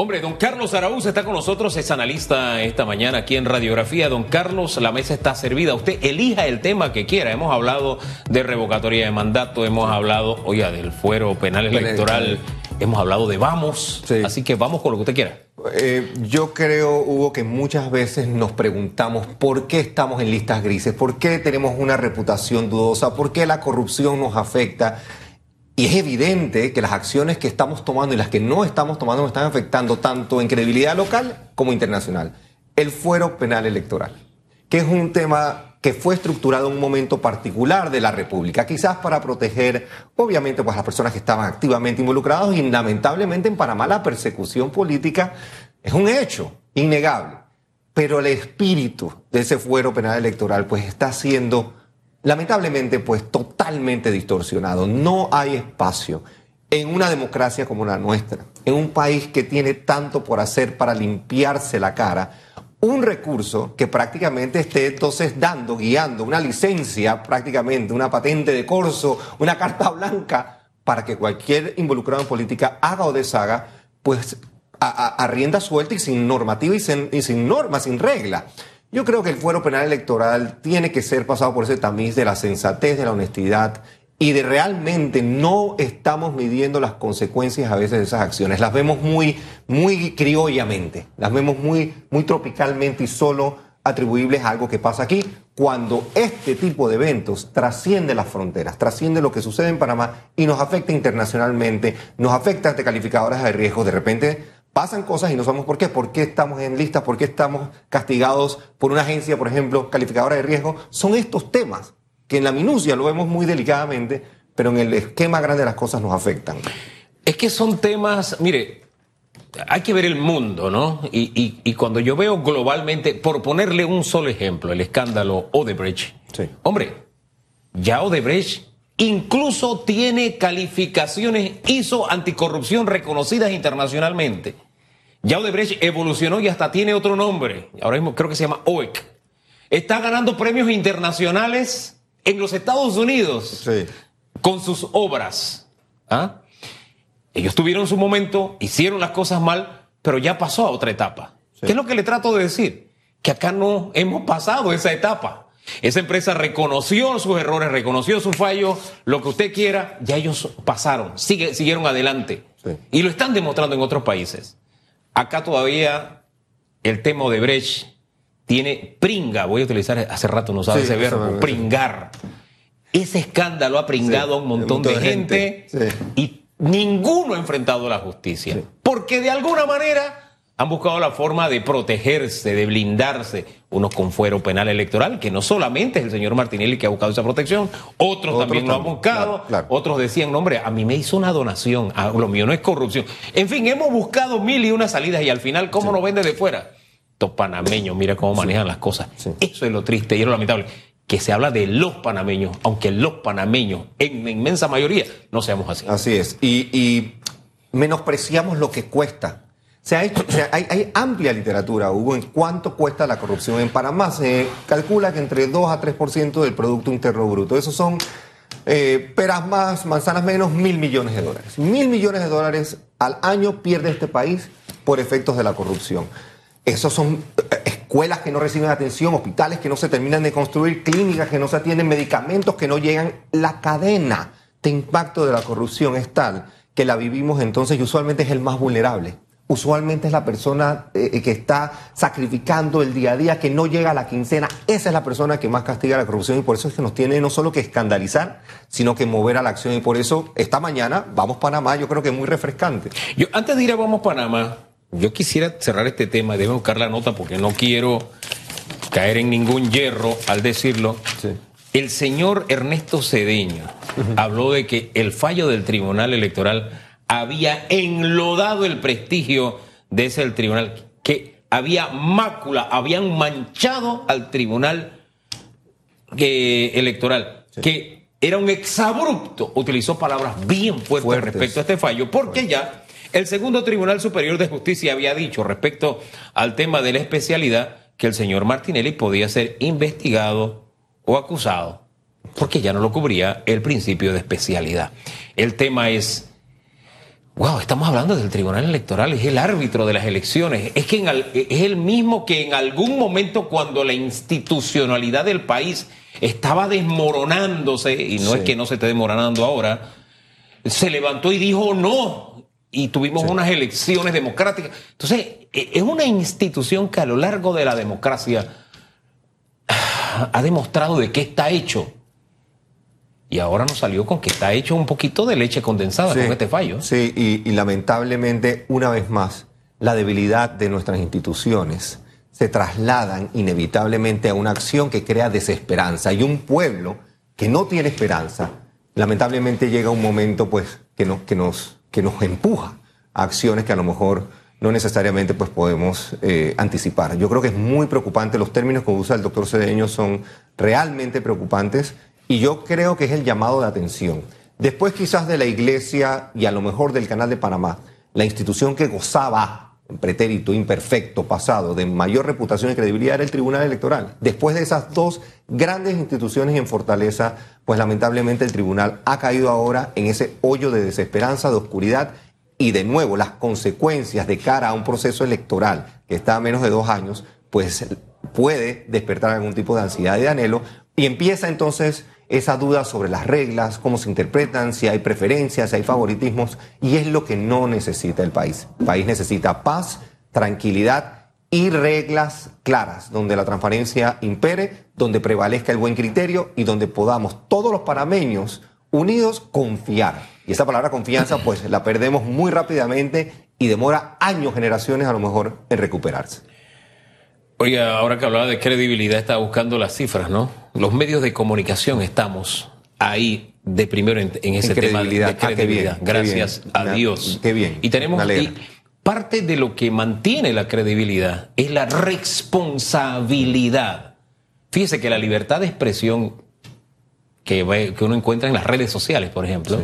Hombre, don Carlos Araúz está con nosotros, es analista esta mañana aquí en Radiografía. Don Carlos, la mesa está servida. Usted elija el tema que quiera. Hemos hablado de revocatoria de mandato, hemos hablado, oiga, del fuero penal electoral, hemos hablado de vamos. Así que vamos con lo que usted quiera. Eh, yo creo, Hugo, que muchas veces nos preguntamos por qué estamos en listas grises, por qué tenemos una reputación dudosa, por qué la corrupción nos afecta. Y es evidente que las acciones que estamos tomando y las que no estamos tomando nos están afectando tanto en credibilidad local como internacional. El fuero penal electoral, que es un tema que fue estructurado en un momento particular de la República, quizás para proteger, obviamente, pues, a las personas que estaban activamente involucradas y lamentablemente en Panamá la persecución política es un hecho innegable. Pero el espíritu de ese fuero penal electoral pues está siendo lamentablemente pues totalmente distorsionado. No hay espacio en una democracia como la nuestra, en un país que tiene tanto por hacer para limpiarse la cara, un recurso que prácticamente esté entonces dando, guiando una licencia prácticamente, una patente de corso, una carta blanca para que cualquier involucrado en política haga o deshaga, pues a, rienda suelta y sin normativa y sin norma, sin regla. Yo creo que el fuero penal electoral tiene que ser pasado por ese tamiz de la sensatez, de la honestidad y de realmente no estamos midiendo las consecuencias a veces de esas acciones. Las vemos muy, muy criollamente, las vemos muy, muy tropicalmente y solo atribuibles a algo que pasa aquí, cuando este tipo de eventos trasciende las fronteras, trasciende lo que sucede en Panamá y nos afecta internacionalmente, nos afecta ante calificadoras de riesgo. De repente pasan cosas y no sabemos por qué. ¿Por qué estamos en listas? ¿Por qué estamos castigados por una agencia, por ejemplo, calificadora de riesgo? Son estos temas que en la minucia lo vemos muy delicadamente, pero en el esquema grande de las cosas nos afectan. Es que son temas, mire, hay que ver el mundo, ¿no? Y, cuando yo veo globalmente, por ponerle un solo ejemplo, el escándalo Odebrecht, sí. hombre, ya Odebrecht incluso tiene calificaciones ISO anticorrupción reconocidas internacionalmente. Ya Odebrecht evolucionó y hasta tiene otro nombre. Ahora mismo creo que se llama OEC. Está ganando premios internacionales en los Estados Unidos con sus obras. ¿Ah? Ellos tuvieron su momento, hicieron las cosas mal, pero ya pasó a otra etapa. ¿Qué es lo que le trato de decir? Que acá no hemos pasado esa etapa. Esa empresa reconoció sus errores, reconoció su fallo, lo que usted quiera, ya ellos pasaron, siguieron adelante. Y lo están demostrando en otros países. Acá todavía el tema de Brecht tiene pringa, voy a utilizar hace rato, no sabe ese verbo, pringar. Ese escándalo ha pringado a un montón, de, gente, y ninguno ha enfrentado a la justicia. Porque de alguna manera han buscado la forma de protegerse, de blindarse, unos con fuero penal electoral, que no solamente es el señor Martinelli que ha buscado esa protección, otros, también lo han buscado, otros decían, no, hombre, a mí me hizo una donación, a lo mío no es corrupción. En fin, hemos buscado mil y una salidas y al final, ¿cómo nos vende de fuera? Estos panameños, mira cómo manejan las cosas. Eso es lo triste y es lo lamentable que se habla de los panameños, aunque los panameños, en la inmensa mayoría, no seamos así. Así es. y menospreciamos lo que cuesta se ha hecho, hay, amplia literatura, Hugo, en cuánto cuesta la corrupción en Panamá. Se calcula que entre 2 a 3% del Producto Interno Bruto. Esos son eh, peras más, manzanas menos, mil millones de dólares. Mil millones de dólares al año pierde este país por efectos de la corrupción. Esos son eh, escuelas que no reciben atención, hospitales que no se terminan de construir, clínicas que no se atienden, medicamentos que no llegan. La cadena de impacto de la corrupción es tal que la vivimos entonces y usualmente es el más vulnerable usualmente es la persona eh, eh, que está sacrificando el día a día, que no llega a la quincena. Esa es la persona que más castiga la corrupción y por eso es que nos tiene no solo que escandalizar, sino que mover a la acción. Y por eso esta mañana vamos Panamá, yo creo que es muy refrescante. Yo antes de ir a Vamos Panamá, yo quisiera cerrar este tema, debo buscar la nota porque no quiero caer en ningún hierro al decirlo. El señor Ernesto Cedeño habló de que el fallo del Tribunal Electoral había enlodado el prestigio de ese tribunal, que había mácula, habían manchado al tribunal eh, electoral, que era un exabrupto, utilizó palabras bien fuertes, respecto a este fallo, porque ya el segundo Tribunal Superior de Justicia había dicho respecto al tema de la especialidad que el señor Martinelli podía ser investigado o acusado, porque ya no lo cubría el principio de especialidad. El tema es Wow, estamos hablando del Tribunal Electoral, es el árbitro de las elecciones, es, que es el mismo que en algún momento cuando la institucionalidad del país estaba desmoronándose, y no es que no se esté desmoronando ahora, se levantó y dijo no, y tuvimos unas elecciones democráticas. Entonces, e, es una institución que a lo largo de la democracia ha demostrado de qué está hecho. Y ahora nos salió con que está hecho un poquito de leche condensada con este fallo. Sí, y, lamentablemente, una vez más, la debilidad de nuestras instituciones se trasladan inevitablemente a una acción que crea desesperanza. Y un pueblo que no tiene esperanza, lamentablemente llega un momento pues, que, nos, que, nos, que nos empuja a acciones que a lo mejor no necesariamente pues, podemos eh, anticipar. Yo creo que es muy preocupante, los términos que usa el doctor Cedeño son realmente preocupantes y yo creo que es el llamado de atención. Después quizás de la Iglesia y a lo mejor del Canal de Panamá, la institución que gozaba en pretérito imperfecto pasado de mayor reputación y credibilidad era el Tribunal Electoral. Después de esas dos grandes instituciones en fortaleza, pues lamentablemente el tribunal ha caído ahora en ese hoyo de desesperanza, de oscuridad y de nuevo las consecuencias de cara a un proceso electoral que está a menos de dos años, pues puede despertar algún tipo de ansiedad y de anhelo y empieza entonces esa duda sobre las reglas, cómo se interpretan, si hay preferencias, si hay favoritismos, y es lo que no necesita el país. El país necesita paz, tranquilidad y reglas claras, donde la transparencia impere, donde prevalezca el buen criterio y donde podamos todos los panameños unidos confiar. Y esa palabra confianza pues la perdemos muy rápidamente y demora años, generaciones a lo mejor en recuperarse. Oiga, ahora que hablaba de credibilidad, estaba buscando las cifras, ¿no? Los medios de comunicación estamos ahí de primero en, ese tema de ah, credibilidad. Gracias a Dios. Qué bien. Y tenemos parte de lo que mantiene la credibilidad es la responsabilidad. Fíjese que la libertad de expresión que, que uno encuentra en las redes sociales, por ejemplo,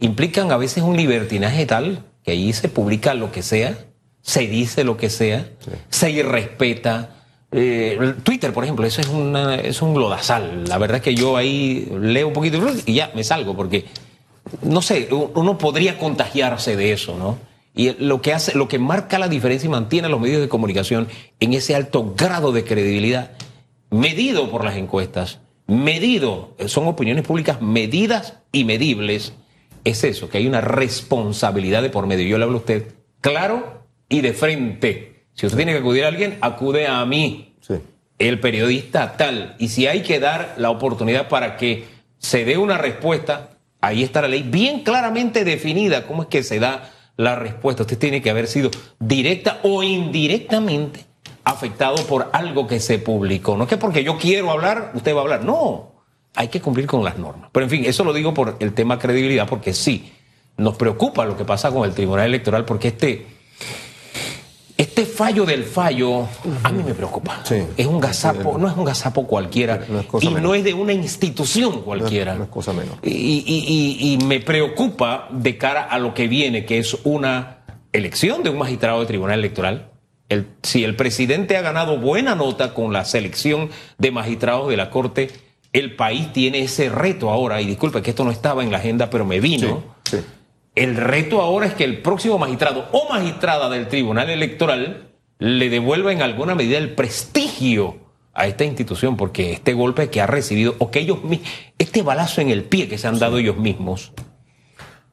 implican a veces un libertinaje tal que ahí se publica lo que sea se dice lo que sea, se irrespeta. Eh, Twitter, por ejemplo, eso es, una, es un glodazal. La verdad es que yo ahí leo un poquito y ya me salgo, porque, no sé, uno podría contagiarse de eso, ¿no? Y lo que hace, lo que marca la diferencia y mantiene a los medios de comunicación en ese alto grado de credibilidad, medido por las encuestas, medido, son opiniones públicas medidas y medibles, es eso, que hay una responsabilidad de por medio. Yo le hablo a usted claro y de frente. Si usted tiene que acudir a alguien, acude a mí, el periodista tal. Y si hay que dar la oportunidad para que se dé una respuesta, ahí está la ley bien claramente definida cómo es que se da la respuesta. Usted tiene que haber sido directa o indirectamente afectado por algo que se publicó. No es que porque yo quiero hablar, usted va a hablar. No, hay que cumplir con las normas. Pero en fin, eso lo digo por el tema credibilidad, porque sí, nos preocupa lo que pasa con el Tribunal Electoral, porque este este fallo del fallo a mí me preocupa. es un gazapo, no es un gazapo cualquiera y no es de una institución cualquiera. No, es cosa menor. Y, me preocupa de cara a lo que viene, que es una elección de un magistrado de tribunal electoral. si el presidente ha ganado buena nota con la selección de magistrados de la Corte, el país tiene ese reto ahora, y disculpe que esto no estaba en la agenda, pero me vino. El reto ahora es que el próximo magistrado o magistrada del Tribunal Electoral le devuelva en alguna medida el prestigio a esta institución, porque este golpe que ha recibido, o que ellos este balazo en el pie que se han dado ellos mismos,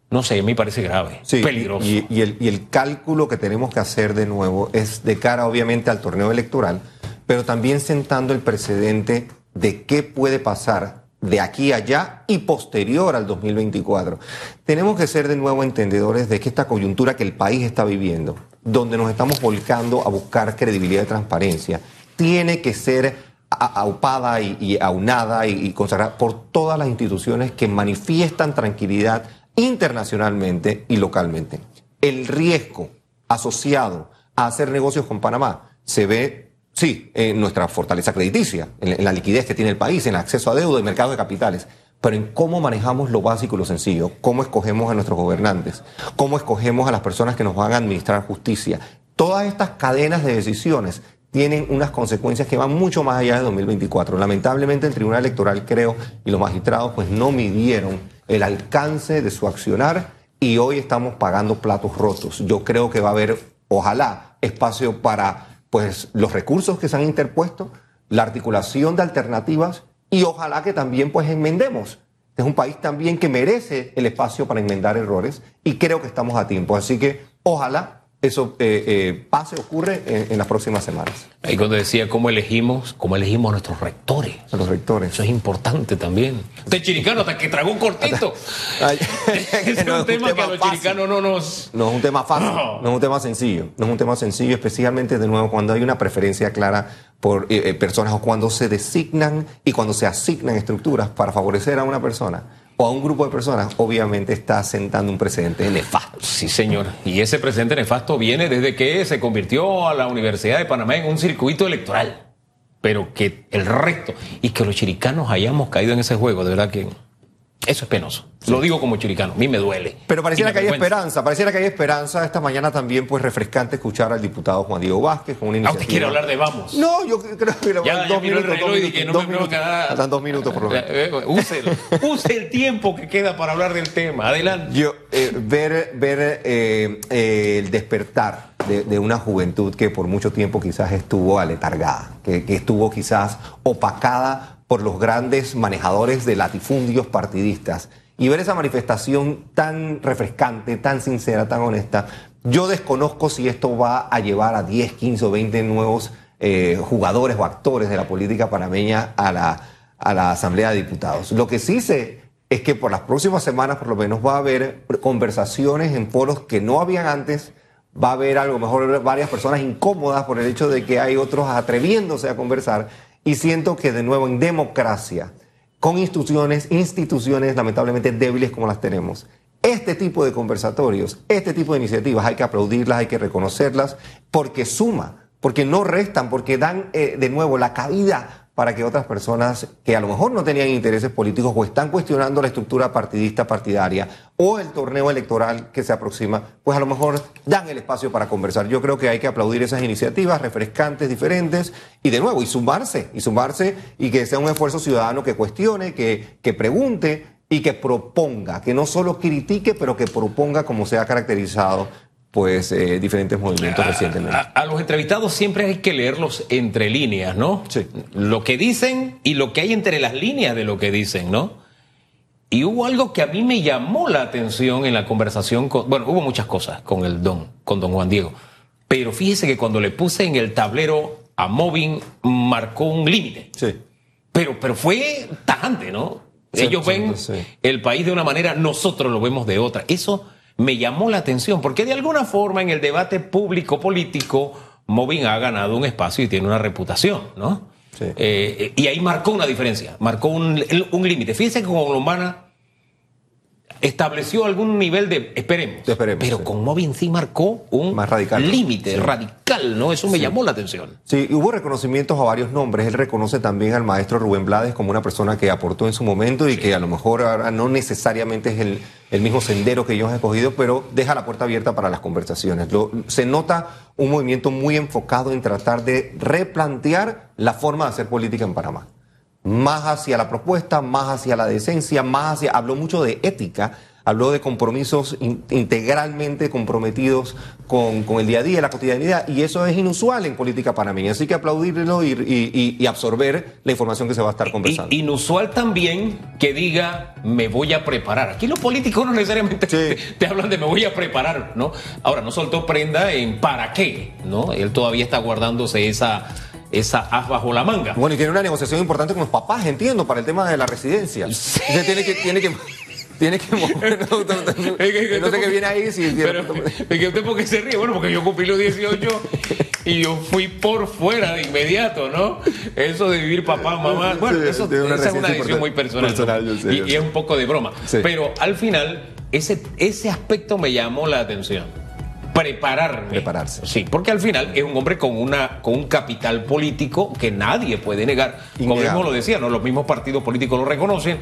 no sé, a mí me parece grave, peligroso. Y, el, y el cálculo que tenemos que hacer de nuevo es de cara, obviamente, al torneo electoral, pero también sentando el precedente de qué puede pasar de aquí a allá y posterior al 2024. Tenemos que ser de nuevo entendedores de que esta coyuntura que el país está viviendo, donde nos estamos volcando a buscar credibilidad y transparencia, tiene que ser aupada y, aunada y, y consagrada por todas las instituciones que manifiestan tranquilidad internacionalmente y localmente. El riesgo asociado a hacer negocios con Panamá se ve Sí, en nuestra fortaleza crediticia, en la liquidez que tiene el país, en el acceso a deuda y mercado de capitales, pero en cómo manejamos lo básico y lo sencillo, cómo escogemos a nuestros gobernantes, cómo escogemos a las personas que nos van a administrar justicia. Todas estas cadenas de decisiones tienen unas consecuencias que van mucho más allá de 2024. Lamentablemente el Tribunal Electoral, creo, y los magistrados, pues no midieron el alcance de su accionar y hoy estamos pagando platos rotos. Yo creo que va a haber, ojalá, espacio para pues, los recursos que se han interpuesto, la articulación de alternativas y ojalá que también pues enmendemos. Es un país también que merece el espacio para enmendar errores y creo que estamos a tiempo. Así que ojalá eso eh, eh, pase, ocurre en, las próximas semanas. Y cuando decía cómo elegimos, cómo elegimos a nuestros rectores. A los rectores. Eso es importante también. Usted chiricano hasta que tragó un cortito. es un, tema, que a los chiricanos no nos... No es un tema fácil, no. es un tema sencillo. No es un tema sencillo, especialmente de nuevo cuando hay una preferencia clara por eh, personas o cuando se designan y cuando se asignan estructuras para favorecer a una persona o a un grupo de personas, obviamente está sentando un precedente nefasto. Sí, señor. Y ese precedente nefasto viene desde que se convirtió a la Universidad de Panamá en un circuito electoral. Pero que el resto, y que los chiricanos hayamos caído en ese juego, de verdad que... Eso es penoso. Lo digo como chiricano, a mí me duele. Pero pareciera que hay esperanza, pareciera que hay esperanza. Esta mañana también, pues, refrescante escuchar al diputado Juan Diego Vázquez con una iniciativa. ¿A usted quiere hablar de vamos? No, yo creo que le ya, dos, minutos, dos minutos. Que no dos minutos. Quedar... dos minutos por lo menos. Eh, eh, use, use, el tiempo que queda para hablar del tema. Adelante. Yo, eh, ver ver eh, el despertar de, de, una juventud que por mucho tiempo quizás estuvo aletargada, que, que estuvo quizás opacada por los grandes manejadores de latifundios partidistas. Y ver esa manifestación tan refrescante, tan sincera, tan honesta, yo desconozco si esto va a llevar a 10, 15 o 20 nuevos eh, jugadores o actores de la política panameña a la, a la Asamblea de Diputados. Lo que sí sé es que por las próximas semanas por lo menos va a haber conversaciones en foros que no habían antes, va a haber a lo mejor varias personas incómodas por el hecho de que hay otros atreviéndose a conversar y siento que de nuevo en democracia, con instituciones, instituciones lamentablemente débiles como las tenemos, este tipo de conversatorios, este tipo de iniciativas hay que aplaudirlas, hay que reconocerlas, porque suma, porque no restan, porque dan eh, de nuevo la cabida para que otras personas que a lo mejor no tenían intereses políticos o están cuestionando la estructura partidista partidaria o el torneo electoral que se aproxima, pues a lo mejor dan el espacio para conversar. Yo creo que hay que aplaudir esas iniciativas refrescantes, diferentes y de nuevo, y sumarse, y sumarse y que sea un esfuerzo ciudadano que cuestione, que, que pregunte y que proponga, que no solo critique, pero que proponga como se ha caracterizado pues eh, diferentes movimientos recientemente. A, los entrevistados siempre hay que leerlos entre líneas, ¿no? Sí. Lo que dicen y lo que hay entre las líneas de lo que dicen, ¿no? Y hubo algo que a mí me llamó la atención en la conversación con, bueno, hubo muchas cosas con el don, con don Juan Diego, pero fíjese que cuando le puse en el tablero a Moving marcó un límite. Sí. Pero, pero fue tajante, ¿no? Ellos ven el país de una manera, nosotros lo vemos de otra. Eso me llamó la atención, porque de alguna forma en el debate público político, Movin ha ganado un espacio y tiene una reputación, ¿no? Sí. Eh, y ahí marcó una diferencia, marcó un, un límite. Fíjense que con Lombana estableció algún nivel de esperemos, pero con Movin sí marcó un límite radical, ¿no? Eso me llamó la atención. Sí, hubo reconocimientos a varios nombres. Él reconoce también al maestro Rubén Blades como una persona que aportó en su momento y que a lo mejor ahora no necesariamente es el, el, mismo sendero que ellos han escogido, pero deja la puerta abierta para las conversaciones. se nota un movimiento muy enfocado en tratar de replantear la forma de hacer política en Panamá más hacia la propuesta, más hacia la decencia, más hacia... Habló mucho de ética, habló de compromisos integralmente comprometidos con, el día a día, la cotidianidad, y eso es inusual en política panameña. Así que aplaudirlo y, absorber la información que se va a estar conversando. inusual también que diga, me voy a preparar. Aquí los políticos no necesariamente te, hablan de me voy a preparar, ¿no? Ahora, no soltó prenda en para qué, ¿no? Él todavía está guardándose esa esa as bajo la manga. Bueno, y tiene una negociación importante con los papás, entiendo, para el tema de la residencia. tiene que, tiene que, tiene que mover. No, sé qué viene ahí. Si pero, que usted porque se ríe. Bueno, porque yo cumplí los 18 y yo fui por fuera de inmediato, ¿no? Eso de vivir papá, mamá. Bueno, eso, esa es una decisión muy personal. y, es un poco de broma. Pero al final, ese, ese aspecto me llamó la atención prepararme. Prepararse. Sí, porque al final es un hombre con, una, con un capital político que nadie puede negar. Como mismo lo decía, ¿no? los mismos partidos políticos lo reconocen.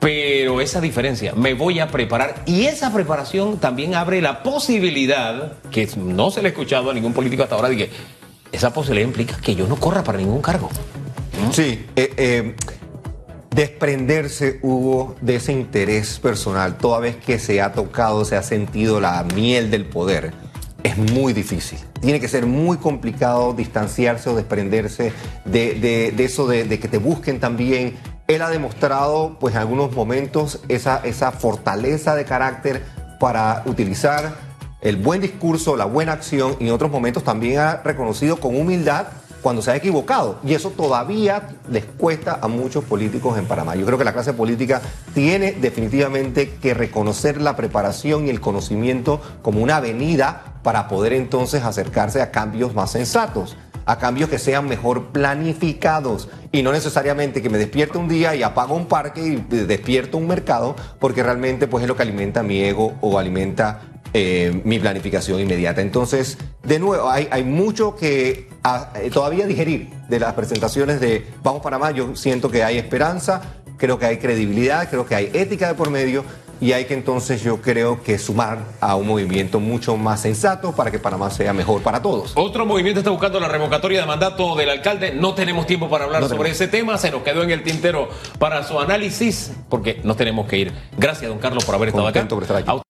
Pero esa diferencia, me voy a preparar. Y esa preparación también abre la posibilidad, que no se le ha escuchado a ningún político hasta ahora, de que esa posibilidad implica que yo no corra para ningún cargo. Sí, eh, eh, desprenderse, Hugo, de ese interés personal, toda vez que se ha tocado, se ha sentido la miel del poder, es muy difícil. Tiene que ser muy complicado distanciarse o desprenderse de, eso de, que te busquen también. Él ha demostrado, pues en algunos momentos, esa, esa fortaleza de carácter para utilizar el buen discurso, la buena acción y en otros momentos también ha reconocido con humildad cuando se ha equivocado. Y eso todavía les cuesta a muchos políticos en Panamá. Yo creo que la clase política tiene definitivamente que reconocer la preparación y el conocimiento como una avenida para poder entonces acercarse a cambios más sensatos a cambios que sean mejor planificados y no necesariamente que me despierte un día y apago un parque y despierto un mercado porque realmente pues es lo que alimenta mi ego o alimenta eh, mi planificación inmediata. Entonces, de nuevo, hay, hay mucho que ah, eh, todavía digerir de las presentaciones de Vamos Panamá. Yo siento que hay esperanza, creo que hay credibilidad, creo que hay ética de por medio y hay que entonces yo creo que sumar a un movimiento mucho más sensato para que Panamá sea mejor para todos. Otro movimiento está buscando la revocatoria de mandato del alcalde. No tenemos tiempo para hablar sobre ese tema. Se nos quedó en el tintero para su análisis porque nos tenemos que ir. Gracias, don Carlos, por haber estado acá.